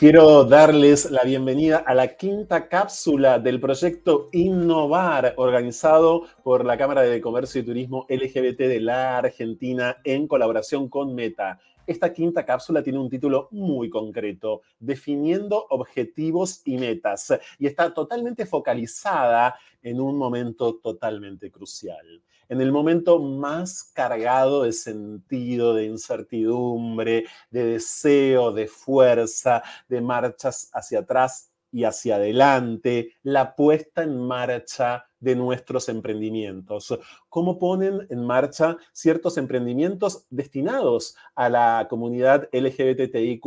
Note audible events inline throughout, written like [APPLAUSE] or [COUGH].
Quiero darles la bienvenida a la quinta cápsula del proyecto Innovar, organizado por la Cámara de Comercio y Turismo LGBT de la Argentina en colaboración con Meta. Esta quinta cápsula tiene un título muy concreto, Definiendo objetivos y metas, y está totalmente focalizada en un momento totalmente crucial en el momento más cargado de sentido, de incertidumbre, de deseo, de fuerza, de marchas hacia atrás y hacia adelante, la puesta en marcha de nuestros emprendimientos. ¿Cómo ponen en marcha ciertos emprendimientos destinados a la comunidad LGBTIQ?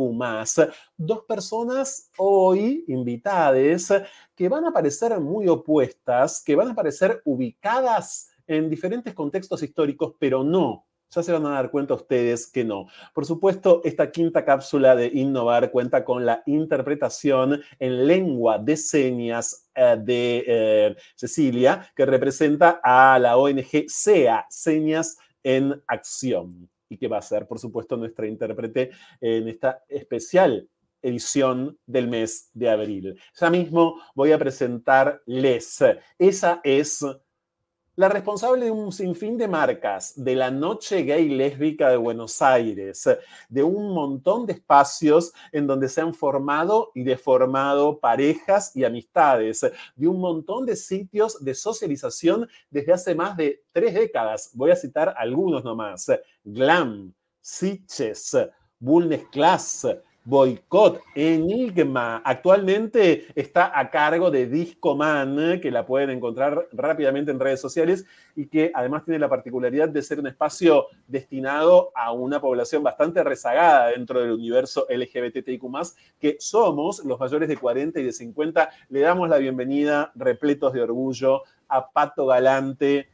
Dos personas hoy invitadas que van a parecer muy opuestas, que van a parecer ubicadas en diferentes contextos históricos, pero no. Ya se van a dar cuenta ustedes que no. Por supuesto, esta quinta cápsula de Innovar cuenta con la interpretación en lengua de señas eh, de eh, Cecilia, que representa a la ONG SEA, Señas en Acción, y que va a ser, por supuesto, nuestra intérprete en esta especial edición del mes de abril. Ya mismo voy a presentarles. Esa es la responsable de un sinfín de marcas, de la noche gay lésbica de Buenos Aires, de un montón de espacios en donde se han formado y deformado parejas y amistades, de un montón de sitios de socialización desde hace más de tres décadas. Voy a citar algunos nomás. Glam, Sitches, Bulnes Class, Boicot, Enigma. Actualmente está a cargo de Discoman, que la pueden encontrar rápidamente en redes sociales y que además tiene la particularidad de ser un espacio destinado a una población bastante rezagada dentro del universo LGBTIQ, que somos los mayores de 40 y de 50. Le damos la bienvenida, repletos de orgullo, a Pato Galante,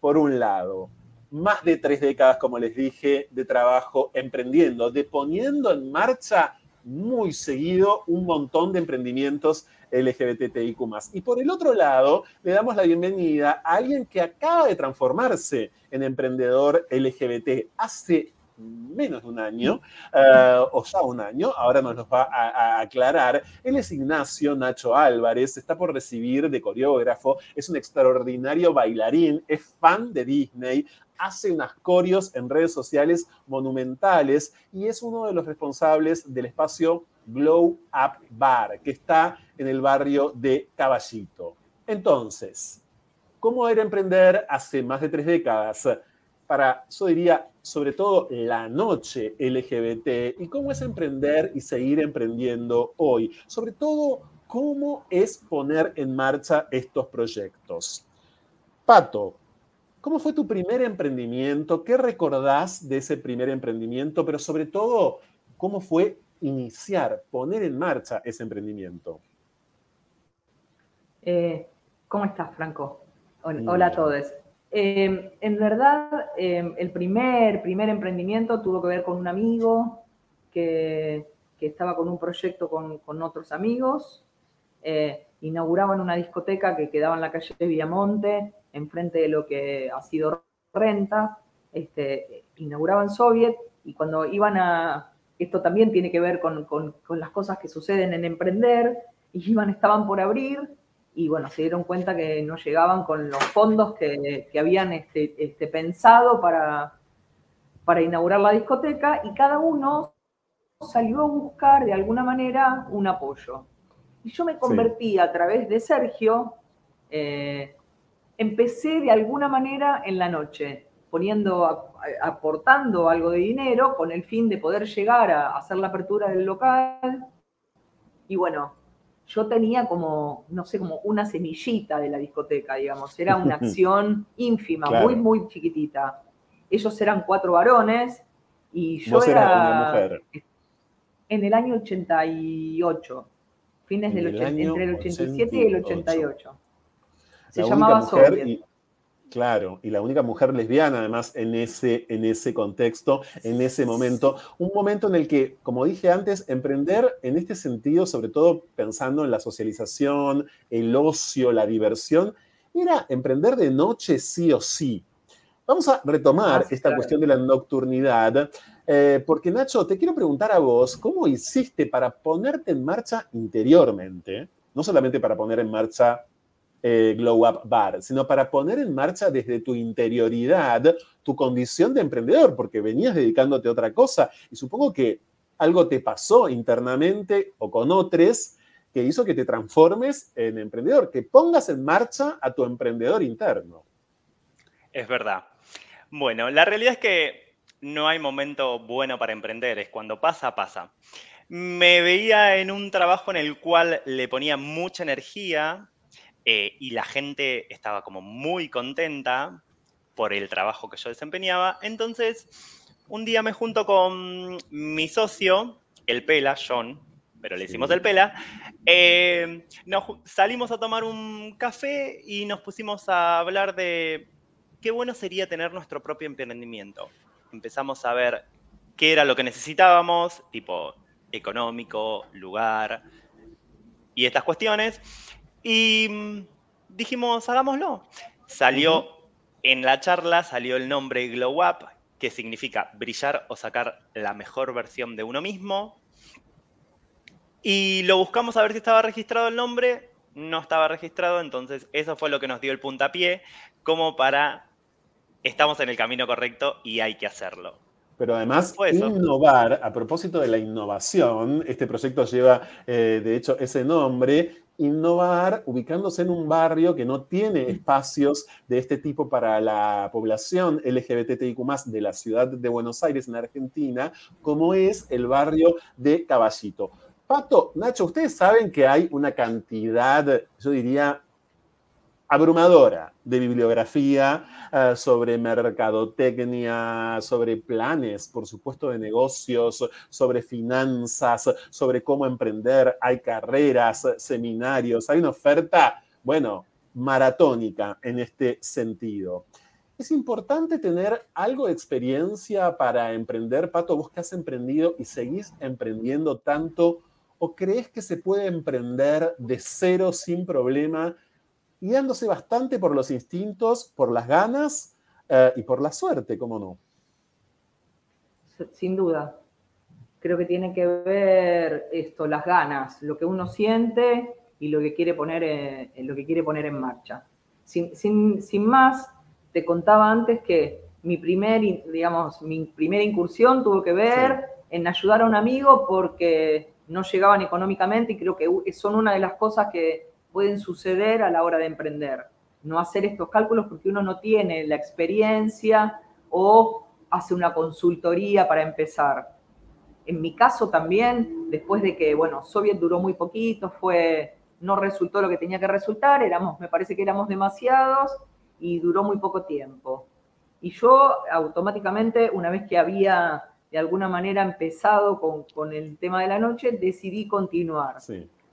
por un lado más de tres décadas, como les dije, de trabajo emprendiendo, de poniendo en marcha muy seguido un montón de emprendimientos LGBTIQ. Y por el otro lado, le damos la bienvenida a alguien que acaba de transformarse en emprendedor LGBT hace menos de un año, eh, o ya un año, ahora nos lo va a, aclarar. Él es Ignacio Nacho Álvarez, está por recibir de coreógrafo, es un extraordinario bailarín, es fan de Disney, hace unas corios en redes sociales monumentales y es uno de los responsables del espacio Glow Up Bar, que está en el barrio de Caballito. Entonces, ¿cómo era emprender hace más de tres décadas? Para, yo diría, sobre todo la noche LGBT y cómo es emprender y seguir emprendiendo hoy. Sobre todo, cómo es poner en marcha estos proyectos. Pato, ¿Cómo fue tu primer emprendimiento? ¿Qué recordás de ese primer emprendimiento? Pero sobre todo, ¿cómo fue iniciar, poner en marcha ese emprendimiento? Eh, ¿Cómo estás, Franco? Hola a todos. Eh, en verdad, eh, el primer, primer emprendimiento tuvo que ver con un amigo que, estaba con un proyecto con, con otros amigos. Inauguraban una discoteca que quedaba en la calle de Villamonte enfrente de lo que ha sido renta, este, inauguraban Soviet y cuando iban a, esto también tiene que ver con, las cosas que suceden en emprender, y iban, estaban por abrir y bueno, se dieron cuenta que no llegaban con los fondos que, habían este, este, pensado para inaugurar la discoteca y cada uno salió a buscar de alguna manera un apoyo. Y yo me convertí a través de Sergio eh, empecé de alguna manera en la noche, poniendo, aportando algo de dinero con el fin de poder llegar a hacer la apertura del local. Y bueno, yo tenía como, no sé, como una semillita de la discoteca, digamos. Era una [LAUGHS] acción ínfima, muy, muy chiquitita. Ellos eran cuatro varones y yo era... mujer. En el año 88, fines del 80, entre el 87 y el 88. Se llamaba mujer claro, y la única mujer lesbiana además en ese, en ese contexto, en ese momento. Un momento en el que, como dije antes, emprender en este sentido, sobre todo pensando en la socialización, el ocio, la diversión, era emprender de noche sí o sí. Vamos a retomar esta cuestión de la nocturnidad. Eh, porque Nacho, te quiero preguntar a vos, ¿cómo hiciste para ponerte en marcha interiormente? No solamente para poner en marcha eh, Glow Up Bar, sino para poner en marcha desde tu interioridad tu condición de emprendedor, porque venías dedicándote a otra cosa y supongo que algo te pasó internamente o con otros que hizo que te transformes en emprendedor, que pongas en marcha a tu emprendedor interno. Es verdad. Bueno, la realidad es que no hay momento bueno para emprender, es cuando pasa, pasa. Me veía en un trabajo en el cual le ponía mucha energía, eh, y la gente estaba como muy contenta por el trabajo que yo desempeñaba. Entonces, un día me junto con mi socio, el Pela, John, pero le hicimos el Pela, eh, nos salimos a tomar un café y nos pusimos a hablar de qué bueno sería tener nuestro propio emprendimiento. Empezamos a ver qué era lo que necesitábamos, tipo económico, lugar y estas cuestiones. Y mm, dijimos, hagámoslo. Salió en la charla, salió el nombre Glow Up, que significa brillar o sacar la mejor versión de uno mismo. Y lo buscamos a ver si estaba registrado el nombre. No estaba registrado, entonces eso fue lo que nos dio el puntapié, como para estamos en el camino correcto y hay que hacerlo. Pero además, innovar, a propósito de la innovación, este proyecto lleva, eh, de hecho, ese nombre, innovar ubicándose en un barrio que no tiene espacios de este tipo para la población LGBTIQ de la ciudad de Buenos Aires, en Argentina, como es el barrio de Caballito. Pato, Nacho, ustedes saben que hay una cantidad, yo diría, abrumadora de bibliografía eh, sobre mercadotecnia, sobre planes, por supuesto, de negocios, sobre finanzas, sobre cómo emprender. Hay carreras, seminarios, hay una oferta, bueno, maratónica en este sentido. Es importante tener algo de experiencia para emprender. Pato, vos que has emprendido y seguís emprendiendo tanto, ¿o crees que se puede emprender de cero sin problema guiándose bastante por los instintos, por las ganas eh, y por la suerte, ¿cómo no? Sin duda. Creo que tiene que ver esto, las ganas, lo que uno siente y lo que quiere poner en, lo que quiere poner en marcha. Sin, más, te contaba antes que mi, primer, digamos, mi primera incursión tuvo que ver en ayudar a un amigo porque no llegaban económicamente y creo que son una de las cosas que pueden suceder a la hora de emprender. No hacer estos cálculos porque uno no tiene la experiencia o hace una consultoría para empezar. En mi caso también, después de que, bueno, Soviet duró muy poquito, fue, no resultó lo que tenía que resultar, éramos, me parece que éramos demasiados y duró muy poco tiempo. Y yo automáticamente, una vez que había de alguna manera empezado con, con el tema de la noche, decidí continuar.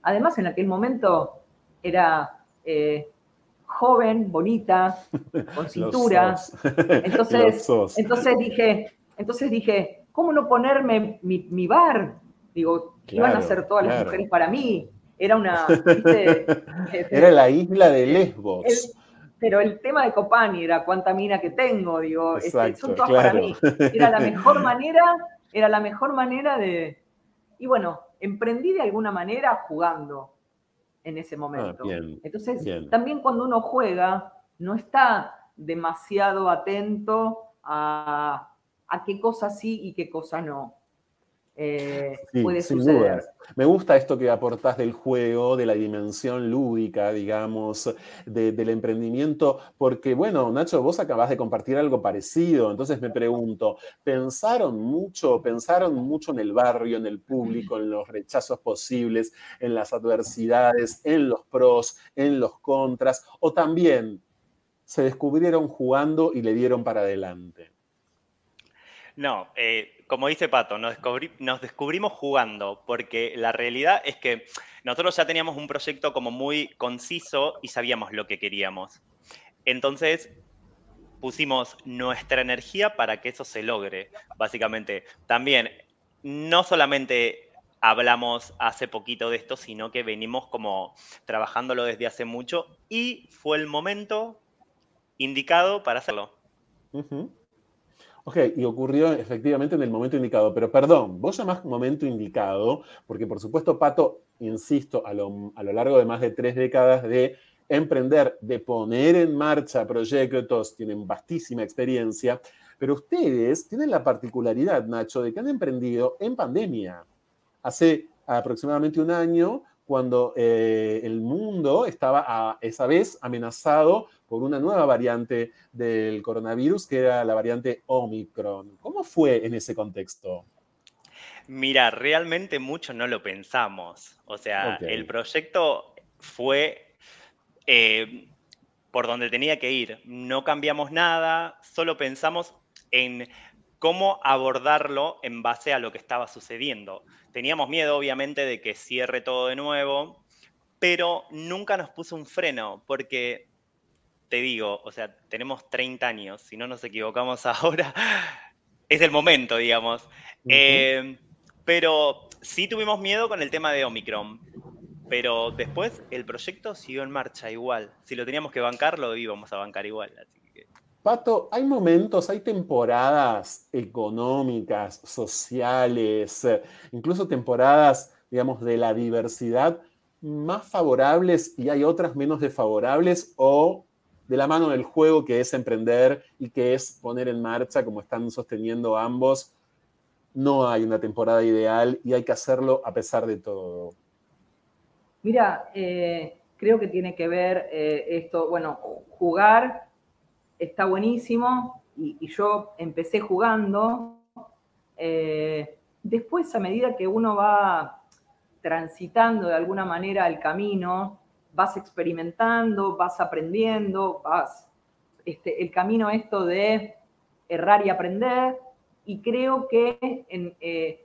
Además, en aquel momento era eh, joven, bonita, [LAUGHS] con cintura. [LAUGHS] entonces, entonces dije, entonces dije, ¿cómo no ponerme mi, bar? Digo, ¿qué iban a hacer todas las mujeres para mí? Era una, [LAUGHS] Era la isla de Lesbos. pero el tema de Copani era cuánta mina que tengo, digo, este, son todas para mí. Era la mejor manera, era la mejor manera de. Y bueno, emprendí de alguna manera jugando en ese ah, momento. Entonces, también cuando uno juega, no está demasiado atento a, a qué cosa sí y qué cosa no. Eh, puede suceder. Me gusta esto que aportás del juego, de la dimensión lúdica, digamos, del emprendimiento, porque, bueno, Nacho, vos acabás de compartir algo parecido, entonces me pregunto, ¿pensaron mucho, pensaron mucho en el barrio, en el público, en los rechazos posibles, en las adversidades, en los pros, en los contras, o también se descubrieron jugando y le dieron para adelante? No, eh, como dice Pato, nos, descubrimos jugando, porque la realidad es que nosotros ya teníamos un proyecto como muy conciso y sabíamos lo que queríamos. Entonces, pusimos nuestra energía para que eso se logre, básicamente. También, no solamente hablamos hace poquito de esto, sino que venimos como trabajándolo desde hace mucho y fue el momento indicado para hacerlo. Ok, y ocurrió efectivamente en el momento indicado, pero perdón, vos llamás momento indicado, porque por supuesto, Pato, insisto, a lo, largo de más de tres décadas de emprender, de poner en marcha proyectos, tienen vastísima experiencia, pero ustedes tienen la particularidad, Nacho, de que han emprendido en pandemia. Hace aproximadamente un año, cuando eh, el mundo estaba a esa vez amenazado por una nueva variante del coronavirus, que era la variante Omicron. ¿Cómo fue en ese contexto? Mira, realmente mucho no lo pensamos. O sea, el proyecto fue eh, por donde tenía que ir. No cambiamos nada, solo pensamos en cómo abordarlo en base a lo que estaba sucediendo. Teníamos miedo, obviamente, de que cierre todo de nuevo, pero nunca nos puso un freno, porque te digo, o sea, tenemos 30 años, si no nos equivocamos [LAUGHS] ahora, es el momento, digamos. Eh, pero sí tuvimos miedo con el tema de Omicron, pero después el proyecto siguió en marcha igual. Si lo teníamos que bancar, lo íbamos a bancar igual. Pato, hay momentos, hay temporadas económicas, sociales, incluso temporadas, digamos, de la diversidad más favorables y hay otras menos desfavorables o de la mano del juego que es emprender y que es poner en marcha, como están sosteniendo ambos, no hay una temporada ideal y hay que hacerlo a pesar de todo. Mira, eh, creo que tiene que ver eh, esto, bueno, jugar está buenísimo y, yo empecé jugando. Eh, después, a medida que uno va transitando de alguna manera el camino, vas experimentando, vas aprendiendo, vas, este, el camino esto de errar y aprender, y creo que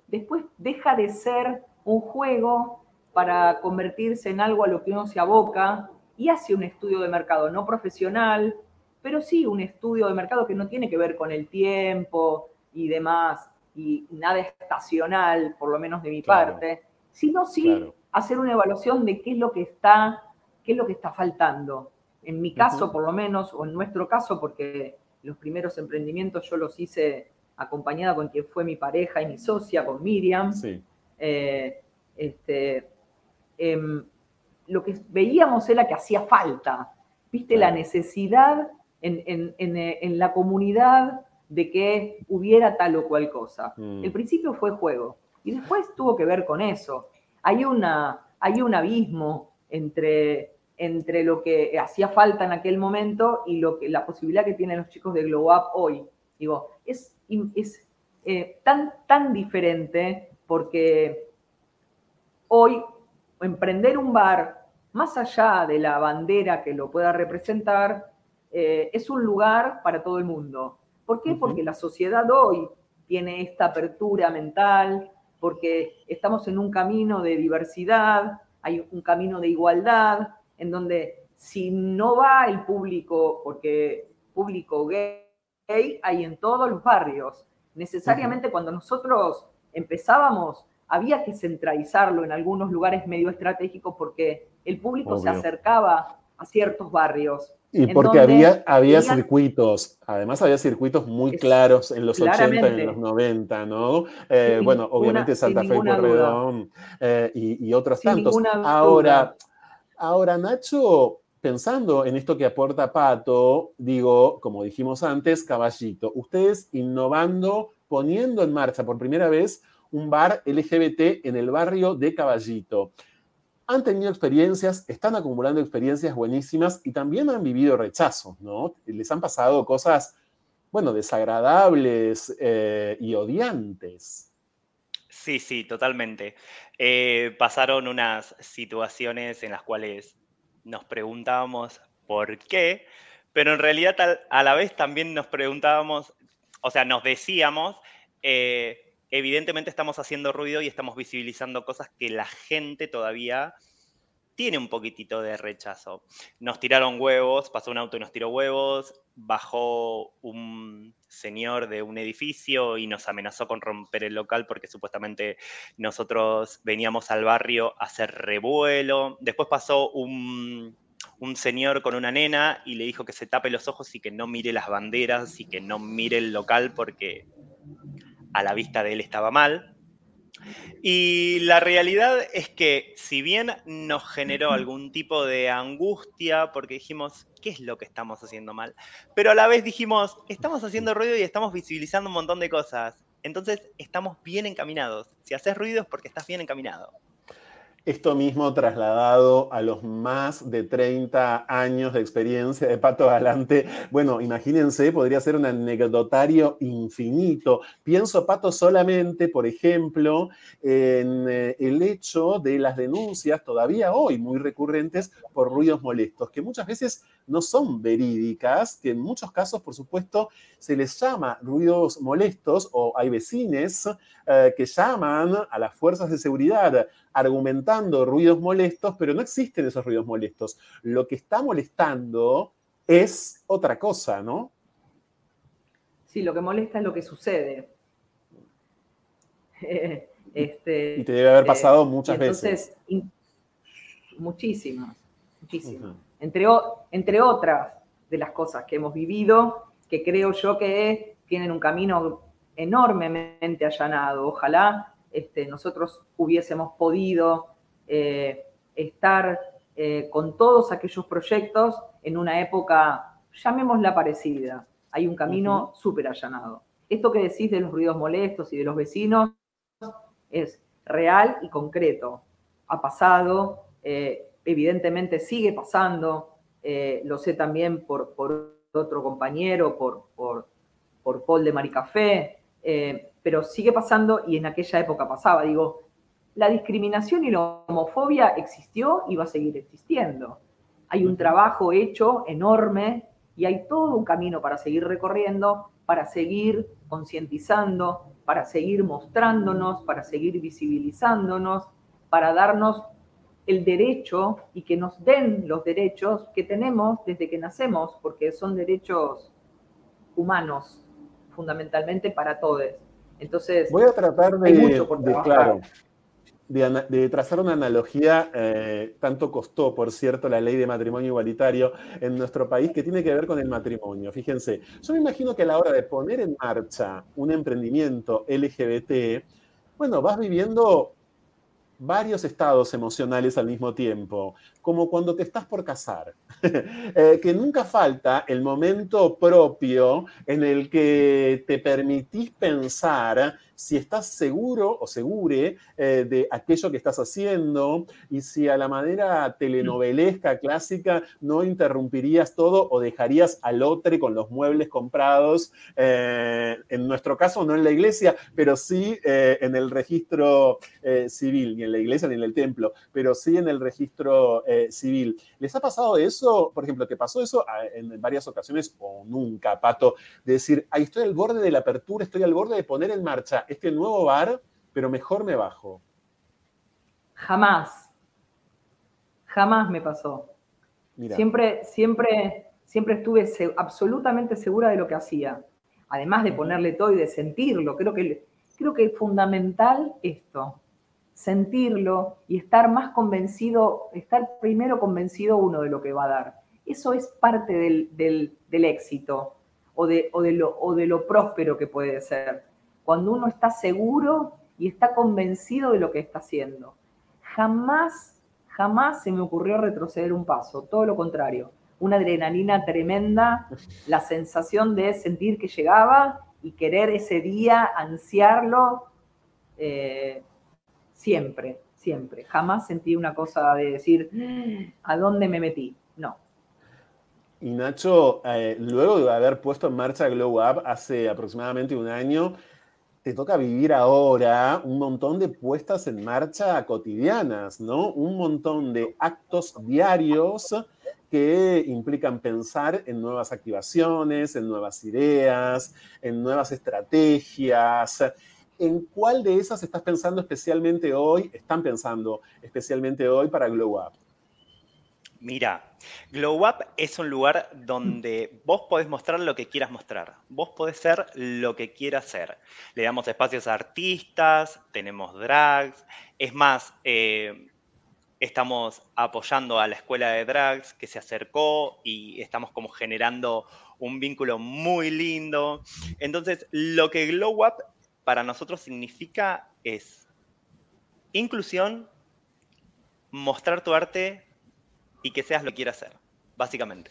después deja de ser un juego para convertirse en algo a lo que uno se aboca y hace un estudio de mercado, no profesional, pero sí un estudio de mercado que no tiene que ver con el tiempo y demás, y nada estacional, por lo menos de mi parte, sino sí hacer una evaluación de qué es lo que está, qué es lo que está faltando. En mi caso, por lo menos, o en nuestro caso, porque los primeros emprendimientos yo los hice acompañada con quien fue mi pareja y mi socia, con Miriam. Sí. Eh, este, Em, lo que veíamos era que hacía falta, viste, la necesidad en, la comunidad de que hubiera tal o cual cosa. Mm. El principio fue juego y después tuvo que ver con eso. Hay, una, hay un abismo entre, entre lo que hacía falta en aquel momento y lo que, la posibilidad que tienen los chicos de Glow Up hoy. Digo, es, es eh, tan, tan diferente porque hoy emprender un bar, más allá de la bandera que lo pueda representar, eh, es un lugar para todo el mundo. ¿Por qué? Porque la sociedad hoy tiene esta apertura mental, porque estamos en un camino de diversidad, hay un camino de igualdad, en donde si no va el público, porque público gay hay en todos los barrios, necesariamente cuando nosotros empezábamos había que centralizarlo en algunos lugares medio estratégicos porque el público se acercaba a ciertos barrios. Y porque había, había circuitos, además había circuitos muy claros en los 80 y en los 90, ¿no? Eh, bueno, obviamente Santa Fe Corredón eh, y, otros tantos. Ahora, ahora, Nacho, pensando en esto que aporta Pato, digo, como dijimos antes, caballito, ustedes innovando, poniendo en marcha por primera vez un bar LGBT en el barrio de Caballito. Han tenido experiencias, están acumulando experiencias buenísimas y también han vivido rechazos, ¿no? Les han pasado cosas, bueno, desagradables eh, y odiantes. Sí, sí, totalmente. Eh, pasaron unas situaciones en las cuales nos preguntábamos por qué, pero en realidad a la vez también nos preguntábamos, o sea, nos decíamos, eh, evidentemente estamos haciendo ruido y estamos visibilizando cosas que la gente todavía tiene un poquitito de rechazo. Nos tiraron huevos, pasó un auto y nos tiró huevos, bajó un señor de un edificio y nos amenazó con romper el local porque supuestamente nosotros veníamos al barrio a hacer revuelo. Después pasó un, un señor con una nena y le dijo que se tape los ojos y que no mire las banderas y que no mire el local porque a la vista de él estaba mal. Y la realidad es que si bien nos generó algún tipo de angustia porque dijimos, ¿qué es lo que estamos haciendo mal? Pero a la vez dijimos, estamos haciendo ruido y estamos visibilizando un montón de cosas. Entonces estamos bien encaminados. Si haces ruido es porque estás bien encaminado. Esto mismo trasladado a los más de 30 años de experiencia de Pato Galante. Bueno, imagínense, podría ser un anecdotario infinito. Pienso, Pato, solamente, por ejemplo, en eh, el hecho de las denuncias todavía hoy muy recurrentes por ruidos molestos, que muchas veces no son verídicas, que en muchos casos, por supuesto, se les llama ruidos molestos o hay vecines eh, que llaman a las fuerzas de seguridad argumentando ruidos molestos, pero no existen esos ruidos molestos. Lo que está molestando es otra cosa, ¿no? Sí, lo que molesta es lo que sucede. [LAUGHS] este, y te debe haber eh, pasado muchas veces. muchísimas, muchísimas entre, otras de las cosas que hemos vivido, que creo yo que tienen un camino enormemente allanado. Ojalá este, nosotros hubiésemos podido eh, estar eh, con todos aquellos proyectos en una época, llamémosla parecida. Hay un camino súper allanado. Esto que decís de los ruidos molestos y de los vecinos es real y concreto. Ha pasado, eh, evidentemente sigue pasando, lo sé también por, otro compañero, por, por, Paul de Maricafé, eh, pero sigue pasando y en aquella época pasaba. Digo, la discriminación y la homofobia existió y va a seguir existiendo. Hay un trabajo hecho enorme y hay todo un camino para seguir recorriendo, para seguir concientizando, para seguir mostrándonos, para seguir visibilizándonos, para darnos el derecho y que nos den los derechos que tenemos desde que nacemos, porque son derechos humanos, fundamentalmente para todos. Entonces, voy a tratar de, claro, de, trazar una analogía, eh, tanto costó, por cierto, la ley de matrimonio igualitario en nuestro país, que tiene que ver con el matrimonio. Fíjense, yo me imagino que a la hora de poner en marcha un emprendimiento LGBT, bueno, vas viviendo varios estados emocionales al mismo tiempo, como cuando te estás por casar, [LAUGHS] eh, que nunca falta el momento propio en el que te permitís pensar si estás seguro o segure eh, de aquello que estás haciendo y si a la manera telenovelesca clásica no interrumpirías todo o dejarías al otro con los muebles comprados, eh, en nuestro caso no en la iglesia, pero sí en el registro civil, ni en la iglesia ni en el templo, pero sí en el registro civil. ¿Les ha pasado eso? Por ejemplo, ¿te pasó eso ah, en varias ocasiones o nunca, Pato? De decir, ahí estoy al borde de la apertura, estoy al borde de poner en marcha este nuevo bar, pero mejor me bajo. Jamás. Jamás me pasó. Siempre, siempre, siempre estuve absolutamente segura de lo que hacía. Además de ponerle todo y de sentirlo. Creo que, creo que es fundamental esto. Sentirlo y estar más convencido, estar primero convencido uno de lo que va a dar. Eso es parte del, éxito o de, o, de lo, o de lo próspero que puede ser cuando uno está seguro y está convencido de lo que está haciendo. Jamás, jamás se me ocurrió retroceder un paso, todo lo contrario. Una adrenalina tremenda, la sensación de sentir que llegaba y querer ese día, ansiarlo, eh, siempre, siempre. Jamás sentí una cosa de decir, ¿a dónde me metí? No. Y Nacho, eh, luego de haber puesto en marcha Glow Up hace aproximadamente un año, te toca vivir ahora un montón de puestas en marcha cotidianas, ¿no? Un montón de actos diarios que implican pensar en nuevas activaciones, en nuevas ideas, en nuevas estrategias. ¿En cuál de esas estás pensando especialmente hoy, están pensando especialmente hoy para Glow Up? Mira, Glow Up es un lugar donde vos podés mostrar lo que quieras mostrar. Vos podés ser lo que quieras ser. Le damos espacios a artistas, tenemos drags. Es más, eh, estamos apoyando a la escuela de drags que se acercó y estamos como generando un vínculo muy lindo. Entonces, lo que Glow Up para nosotros significa es inclusión, mostrar tu arte y que seas lo que quieras hacer, básicamente.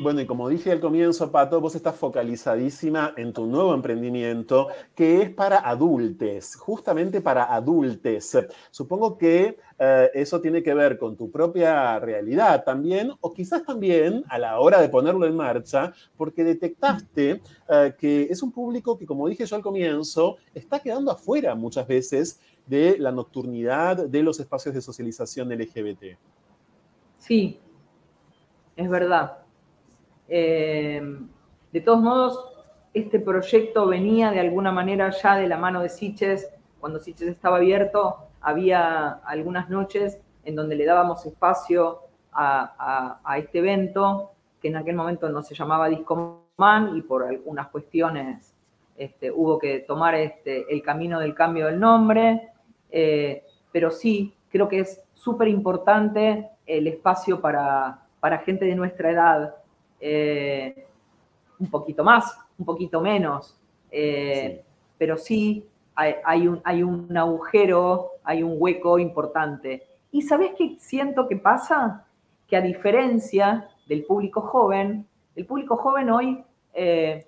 Bueno, y como dije al comienzo, Pato, vos estás focalizadísima en tu nuevo emprendimiento que es para adultes, justamente para adultes. Supongo que eh, eso tiene que ver con tu propia realidad también, o quizás también a la hora de ponerlo en marcha, porque detectaste eh, que es un público que, como dije yo al comienzo, está quedando afuera muchas veces de la nocturnidad de los espacios de socialización LGBT. Sí, es verdad. Eh, de todos modos, este proyecto venía de alguna manera ya de la mano de Siches. Cuando Siches estaba abierto, había algunas noches en donde le dábamos espacio a, este evento, que en aquel momento no se llamaba Discoman y por algunas cuestiones este, hubo que tomar este, el camino del cambio del nombre. Eh, pero sí, creo que es súper importante el espacio para gente de nuestra edad, eh, un poquito más, un poquito menos, eh, pero sí hay, un, hay un agujero, hay un hueco importante. ¿Y sabes qué siento que pasa? Que a diferencia del público joven, el público joven hoy eh,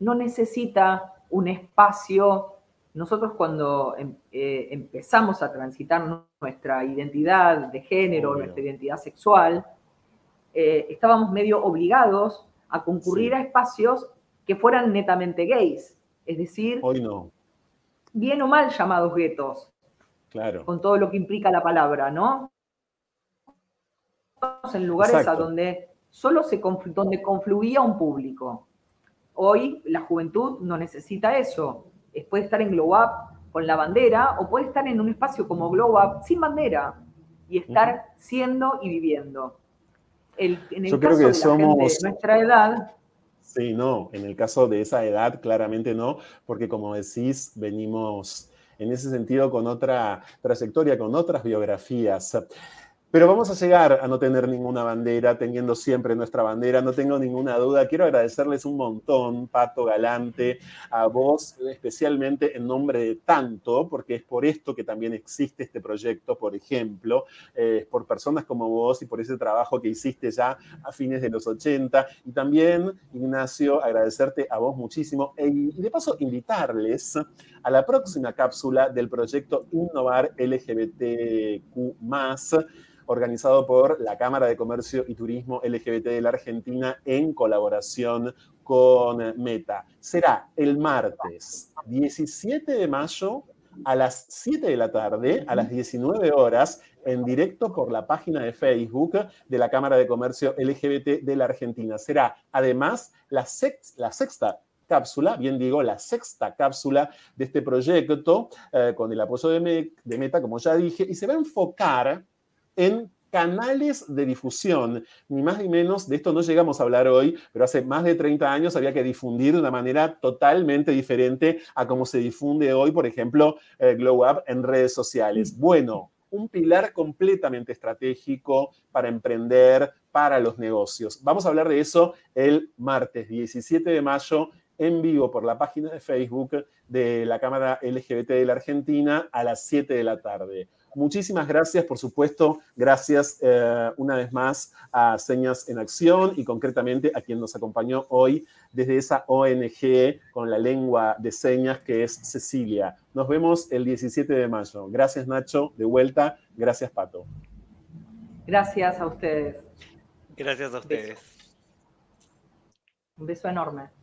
no necesita un espacio. Nosotros cuando em, empezamos a transitar nuestra identidad de género, nuestra identidad sexual, eh, estábamos medio obligados a concurrir a espacios que fueran netamente gays. Es decir, hoy no. Bien o mal llamados guetos. Claro. Con todo lo que implica la palabra, ¿no? En lugares a donde solo se donde confluía un público. Hoy la juventud no necesita eso. Puede estar en Glow Up con la bandera o puede estar en un espacio como Glow Up sin bandera y estar siendo y viviendo. El, en el Yo caso creo que de somos... nuestra edad. Sí, no, en el caso de esa edad claramente no, porque como decís, venimos en ese sentido con otra trayectoria, con otras biografías. Pero vamos a llegar a no tener ninguna bandera, teniendo siempre nuestra bandera, no tengo ninguna duda. Quiero agradecerles un montón, Pato Galante, a vos especialmente en nombre de tanto, porque es por esto que también existe este proyecto, por ejemplo, eh, por personas como vos y por ese trabajo que hiciste ya a fines de los 80. Y también, Ignacio, agradecerte a vos muchísimo e, y de paso invitarles a la próxima cápsula del proyecto Innovar LGBTQ organizado por la Cámara de Comercio y Turismo LGBT de la Argentina en colaboración con Meta. Será el martes 17 de mayo a las 7 de la tarde, a las 19 horas, en directo por la página de Facebook de la Cámara de Comercio LGBT de la Argentina. Será además la, sexta cápsula, bien digo, la sexta cápsula de este proyecto, eh, con el apoyo de, Meta, como ya dije, y se va a enfocar en canales de difusión, ni más ni menos, de esto no llegamos a hablar hoy, pero hace más de 30 años había que difundir de una manera totalmente diferente a cómo se difunde hoy, por ejemplo, eh, Glow Up en redes sociales. Bueno, un pilar completamente estratégico para emprender, para los negocios. Vamos a hablar de eso el martes 17 de mayo en vivo por la página de Facebook de la Cámara LGBT de la Argentina a las 7 de la tarde. Muchísimas gracias, por supuesto, gracias eh, una vez más a Señas en Acción y concretamente a quien nos acompañó hoy desde esa ONG con la lengua de señas que es Cecilia. Nos vemos el 17 de mayo. Gracias Nacho, de vuelta. Gracias Pato. Gracias a ustedes. Gracias a ustedes. Un beso enorme.